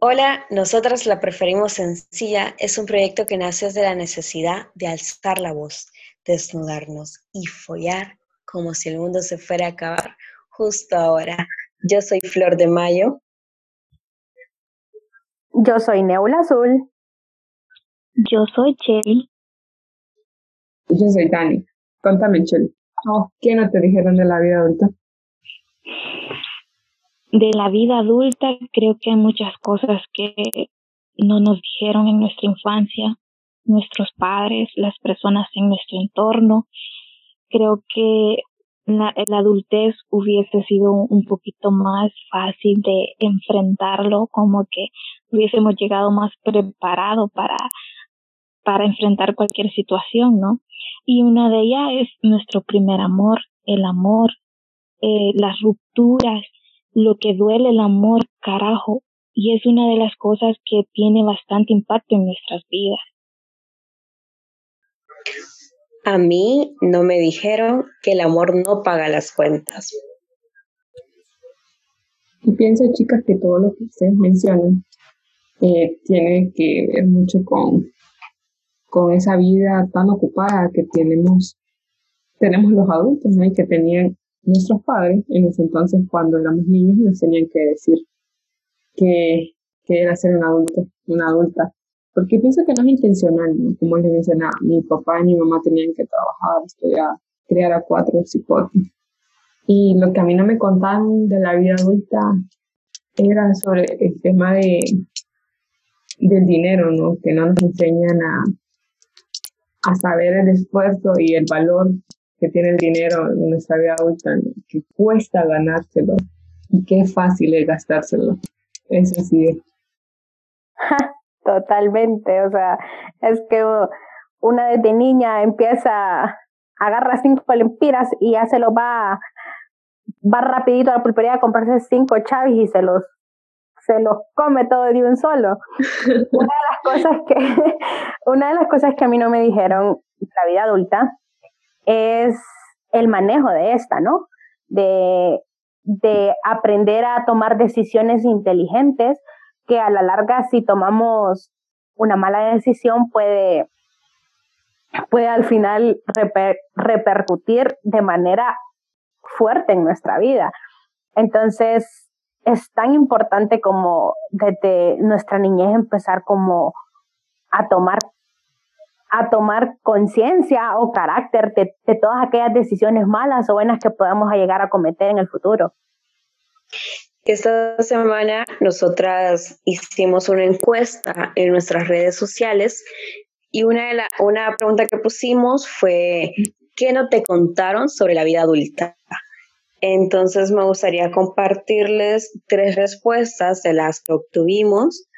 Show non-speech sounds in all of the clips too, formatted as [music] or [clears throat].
Hola, nosotras la preferimos sencilla. Es un proyecto que nace desde la necesidad de alzar la voz, desnudarnos y follar como si el mundo se fuera a acabar justo ahora. Yo soy Flor de Mayo. Yo soy Neula Azul. Yo soy Cheli. Yo soy Dani. Contame, Cheli. Oh, ¿Qué no te dijeron de la vida adulta? De la vida adulta, creo que hay muchas cosas que no nos dijeron en nuestra infancia, nuestros padres, las personas en nuestro entorno. Creo que la, adultez hubiese sido un poquito más fácil de enfrentarlo, como que hubiésemos llegado más preparado para, para enfrentar cualquier situación, ¿no? Y una de ellas es nuestro primer amor, el amor, eh, las rupturas, lo que duele el amor, carajo, y es una de las cosas que tiene bastante impacto en nuestras vidas. A mí no me dijeron que el amor no paga las cuentas. Y pienso, chicas, que todo lo que ustedes mencionan eh, tiene que ver mucho con, con esa vida tan ocupada que tenemos, tenemos los adultos, ¿no? Y que tenían nuestros padres en ese entonces cuando éramos niños nos tenían que decir que, era ser un adulto, una adulta. Porque pienso que no es intencional, como les mencionaba, mi papá y mi mamá tenían que trabajar, estudiar, criar a cuatro cipotes. Y lo que a mí no me contaban de la vida adulta era sobre el tema de del dinero, ¿no? Que no nos enseñan a, a saber el esfuerzo y el valor que tiene el dinero en nuestra vida adulta, que cuesta ganárselo y qué fácil es gastárselo. Eso sí. [laughs] Totalmente, o sea, es que una desde niña empieza, agarra cinco lempiras y ya se lo va, va rapidito a la pulpería a comprarse cinco chavis y se los se los come todo de un solo. [laughs] una de las cosas que [laughs] una de las cosas que a mí no me dijeron la vida adulta es el manejo de esta, ¿no? De, de aprender a tomar decisiones inteligentes que a la larga si tomamos una mala decisión puede, puede al final repercutir de manera fuerte en nuestra vida. Entonces, es tan importante como desde nuestra niñez empezar como a tomar a tomar conciencia o carácter de, todas aquellas decisiones malas o buenas que podamos llegar a cometer en el futuro. Esta semana nosotras hicimos una encuesta en nuestras redes sociales y una, de la, una pregunta que pusimos fue, ¿qué no te contaron sobre la vida adulta? Entonces me gustaría compartirles tres respuestas de las que obtuvimos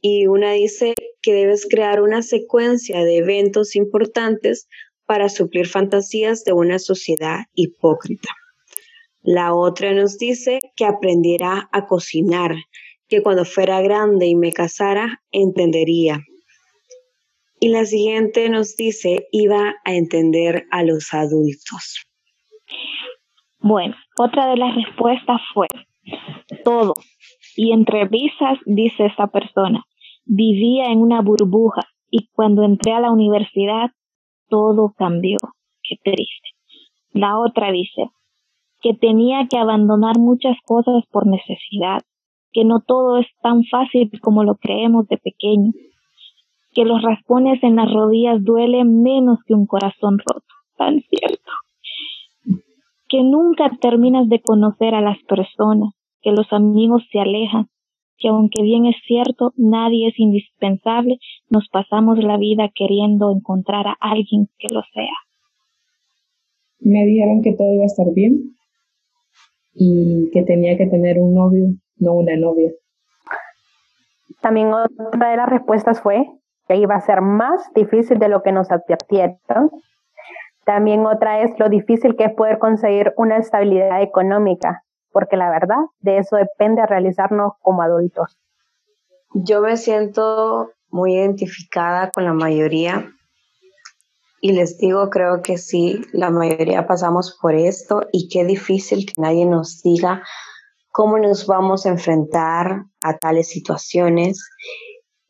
y una dice que debes crear una secuencia de eventos importantes para suplir fantasías de una sociedad hipócrita. La otra nos dice que aprendiera a cocinar, que cuando fuera grande y me casara, entendería. Y la siguiente nos dice, iba a entender a los adultos. Bueno, otra de las respuestas fue, todo. Y entre risas dice esta persona, Vivía en una burbuja y cuando entré a la universidad todo cambió. Qué triste. La otra dice que tenía que abandonar muchas cosas por necesidad, que no todo es tan fácil como lo creemos de pequeño, que los raspones en las rodillas duelen menos que un corazón roto. Tan cierto. Que nunca terminas de conocer a las personas, que los amigos se alejan, que aunque bien es cierto, nadie es indispensable, nos pasamos la vida queriendo encontrar a alguien que lo sea. Me dijeron que todo iba a estar bien y que tenía que tener un novio, no una novia. También otra de las respuestas fue que iba a ser más difícil de lo que nos advirtieron. También otra es lo difícil que es poder conseguir una estabilidad económica porque la verdad de eso depende realizarnos como adultos. Yo me siento muy identificada con la mayoría y les digo, creo que sí, la mayoría pasamos por esto y qué difícil que nadie nos diga cómo nos vamos a enfrentar a tales situaciones.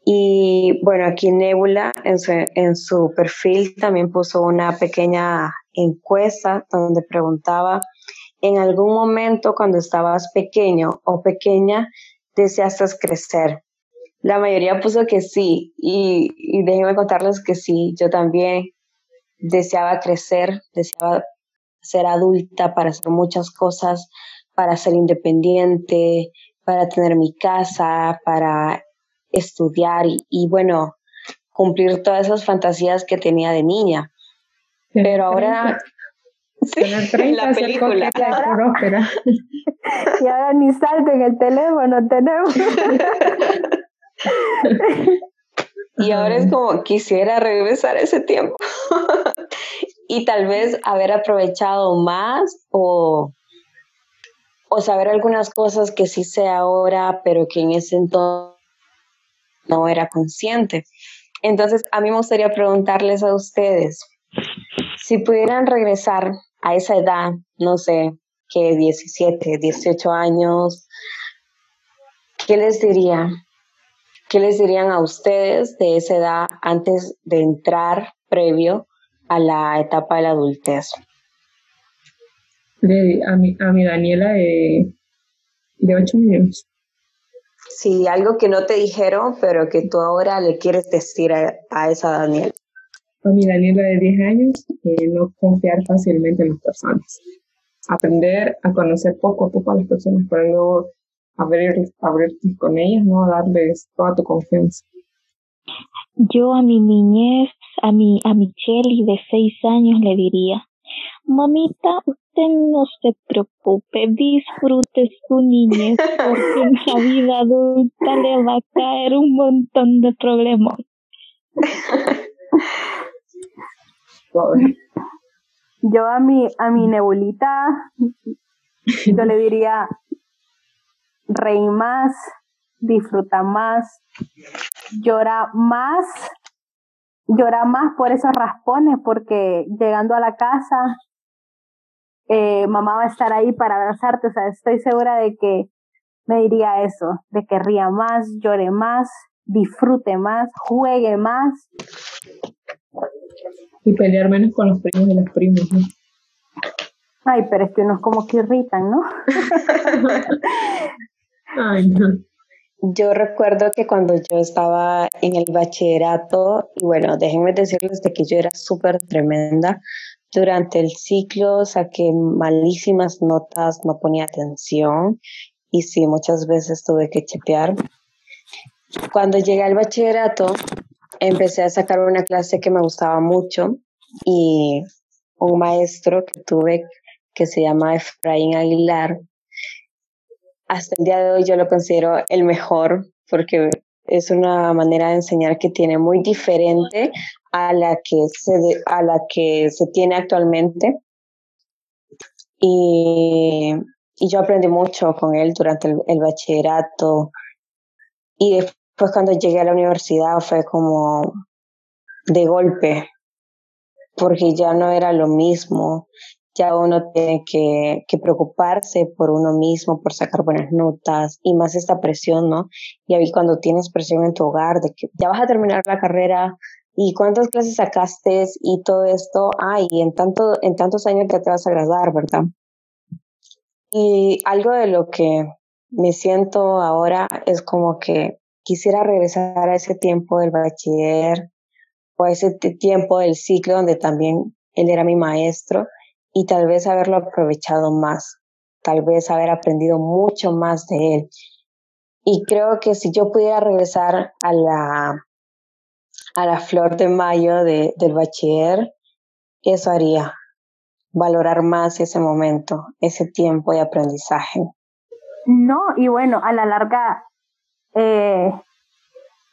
Y bueno, aquí Nebula en su, en su perfil también puso una pequeña encuesta donde preguntaba, ¿en algún momento cuando estabas pequeño o pequeña deseaste crecer? La mayoría puso que sí y, y déjenme contarles que sí, yo también deseaba crecer, deseaba ser adulta para hacer muchas cosas, para ser independiente, para tener mi casa, para estudiar y, bueno, cumplir todas esas fantasías que tenía de niña. Pero ahora... la película. [laughs] y ahora ni salto en el teléfono tenemos. y ahora es como quisiera regresar ese tiempo [laughs] y tal vez haber aprovechado más o o saber algunas cosas que sí sé ahora, pero que en ese entonces no era consciente. Entonces, a mí me gustaría preguntarles a ustedes, si pudieran regresar a esa edad, no sé, que 17, 18 años, ¿qué les diría? ¿Qué les dirían a ustedes de esa edad antes de entrar previo a la etapa de la adultez? a, mi, a mi Daniela de, de 8 años. Sí, algo que no te dijeron, pero que tú ahora le quieres decir a, esa Daniela. A mi Daniela de 10 años, eh, no confiar fácilmente en las personas. Aprender a conocer poco a poco a las personas, pero luego abrir, abrirte con ellas, ¿no? Darles toda tu confianza. Yo a mi niñez, a mi, a Michelle de 6 años le diría, Mamita, usted no se preocupe, disfrute su niñez porque en la vida adulta le va a caer un montón de problemas. [laughs] Yo a mi, a mi nebulita, yo le diría, reí más, disfruta más, llora más, llora más por esos raspones, porque llegando a la casa eh, mamá va a estar ahí para abrazarte, o sea, estoy segura de que me diría eso, de que ría más, llore más, disfrute más, juegue más. Y pelear menos con los primos y las primas, ¿no? Ay, pero es que unos como que irritan, ¿no? [laughs] Ay, no. Yo recuerdo que cuando yo estaba en el bachillerato, y bueno, déjenme decirles de que yo era súper tremenda, durante el ciclo saqué malísimas notas, no ponía atención y sí, muchas veces tuve que chepear. Cuando llegué al bachillerato, empecé a sacar una clase que me gustaba mucho y un maestro que tuve que se llama Efraín Aguilar. Hasta el día de hoy yo lo considero el mejor porque es una manera de enseñar que tiene muy diferente a la que se, a la que se tiene actualmente. Y, y yo aprendí mucho con él durante el, el, bachillerato. Y después cuando llegué a la universidad fue como de golpe, porque ya no era lo mismo ya uno tiene que, que, preocuparse por uno mismo, por sacar buenas notas y más esta presión, ¿no? Y ahí cuando tienes presión en tu hogar de que ya vas a terminar la carrera y cuántas clases sacaste y todo esto, ay, en, tanto, en tantos años ya te vas a graduar, ¿verdad? Y algo de lo que me siento ahora es como que quisiera regresar a ese tiempo del bachiller o a ese tiempo del ciclo donde también él era mi maestro y tal vez haberlo aprovechado más, tal vez haber aprendido mucho más de él. Y creo que si yo pudiera regresar a la, a la flor de mayo de, del bachiller, eso haría, valorar más ese momento, ese tiempo de aprendizaje. No, y bueno, a la larga, eh,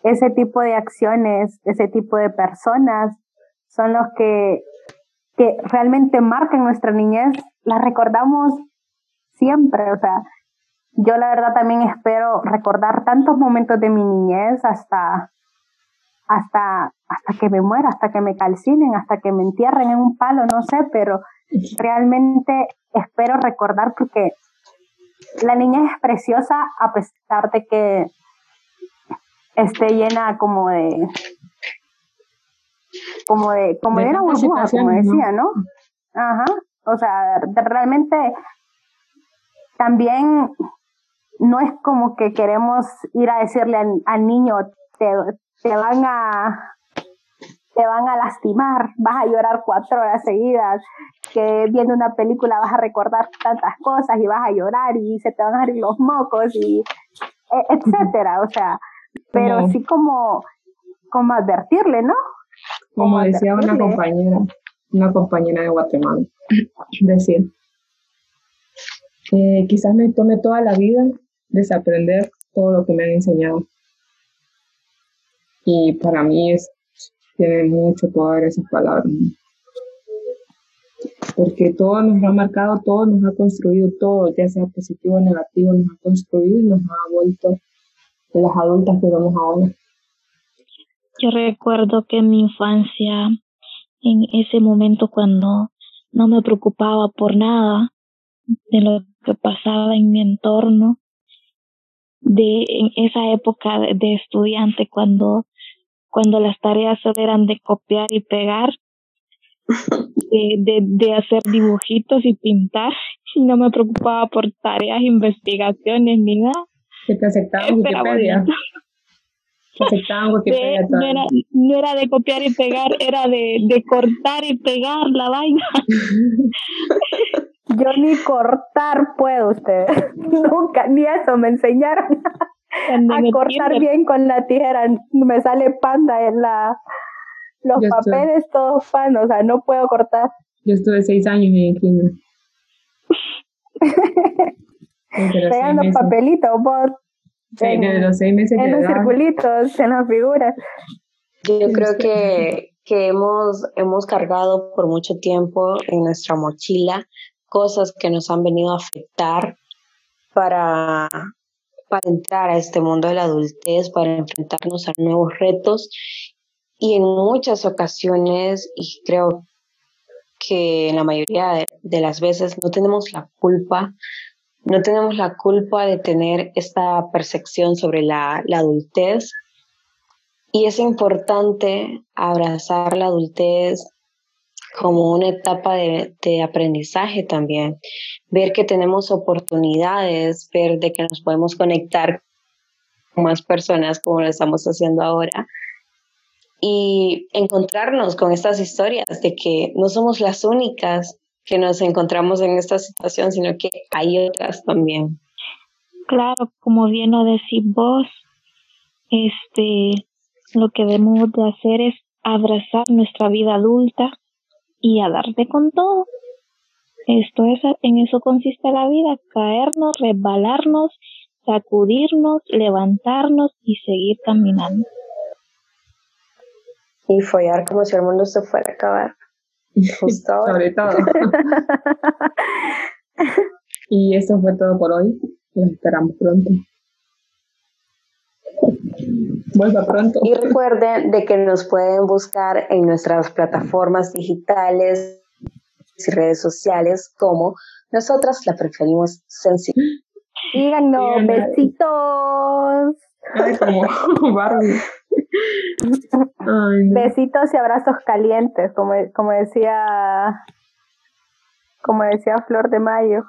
ese tipo de acciones, ese tipo de personas son los que que realmente marcan nuestra niñez, las recordamos siempre. O sea, yo la verdad también espero recordar tantos momentos de mi niñez hasta, hasta, hasta que me muera, hasta que me calcinen, hasta que me entierren en un palo, no sé, pero realmente espero recordar porque la niña es preciosa a pesar de que esté llena como de como de como de, una burbuja como decía no ajá. O sea realmente también no es como que queremos ir a decirle al, niño te, te van a te van a lastimar, vas a llorar cuatro horas seguidas, que viendo una película vas a recordar tantas cosas y vas a llorar y se te van a abrir los mocos y e, etcétera, o sea, pero sí como, como advertirle, ¿no? Como, decía una compañera, una compañera de Guatemala, [clears throat] decir, eh, quizás me tome toda la vida desaprender todo lo que me han enseñado. Y para mí es tiene mucho poder esas palabras. Porque todo nos ha marcado, todo nos ha construido, todo, ya sea positivo o negativo, nos ha construido y nos ha vuelto de las adultas que vamos ahora. Yo recuerdo que en mi infancia, en ese momento cuando no me preocupaba por nada de lo que pasaba en mi entorno, de en esa época de estudiante cuando cuando las tareas eran de copiar y pegar, [laughs] de, de, hacer dibujitos y pintar. [laughs] No me preocupaba por tareas, investigaciones ni nada. Se te aceptaban Wikipedia. Se [laughs] aceptaban [laughs] Wikipedia. no, era, no era de copiar y pegar, era de, de cortar y pegar la vaina. [laughs] Yo ni cortar puedo ustedes. Nunca, ni eso me enseñaron a cortar bien con la tijera. Me sale panda en la los papeles todos pan, o sea, no puedo cortar. Yo estuve seis años en kinder. Pegando papelitos, vos. en, los seis meses en los circulitos, en las figuras. Yo creo que, que hemos, hemos cargado por mucho tiempo en nuestra mochila cosas que nos han venido a afectar para, para entrar a este mundo de la adultez, para enfrentarnos a nuevos retos. Y en muchas ocasiones, y creo que en la mayoría de, las veces no tenemos la culpa, no tenemos la culpa de tener esta percepción sobre la, la adultez. Y es importante abrazar la adultez como una etapa de, de, aprendizaje también, ver que tenemos oportunidades, ver de que nos podemos conectar con más personas como lo estamos haciendo ahora y encontrarnos con estas historias de que no somos las únicas que nos encontramos en esta situación, sino que hay otras también. Claro, como bien lo decís vos, este, lo que debemos de hacer es abrazar nuestra vida adulta, y a darte con todo. Esto es, en eso consiste la vida, caernos, resbalarnos, sacudirnos, levantarnos y seguir caminando. Y follar como si el mundo se fuera a acabar. Justo [laughs] Sobre todo. [laughs] y eso fue todo por hoy. Nos esperamos pronto. Vuelva pronto. Y recuerden de que nos pueden buscar en nuestras plataformas digitales y redes sociales como nosotras la preferimos sencilla. [gasps] Díganos, besitos. Ay, como [laughs] Barbie. Besitos y abrazos calientes, como, como decía como decía Flor de Mayo.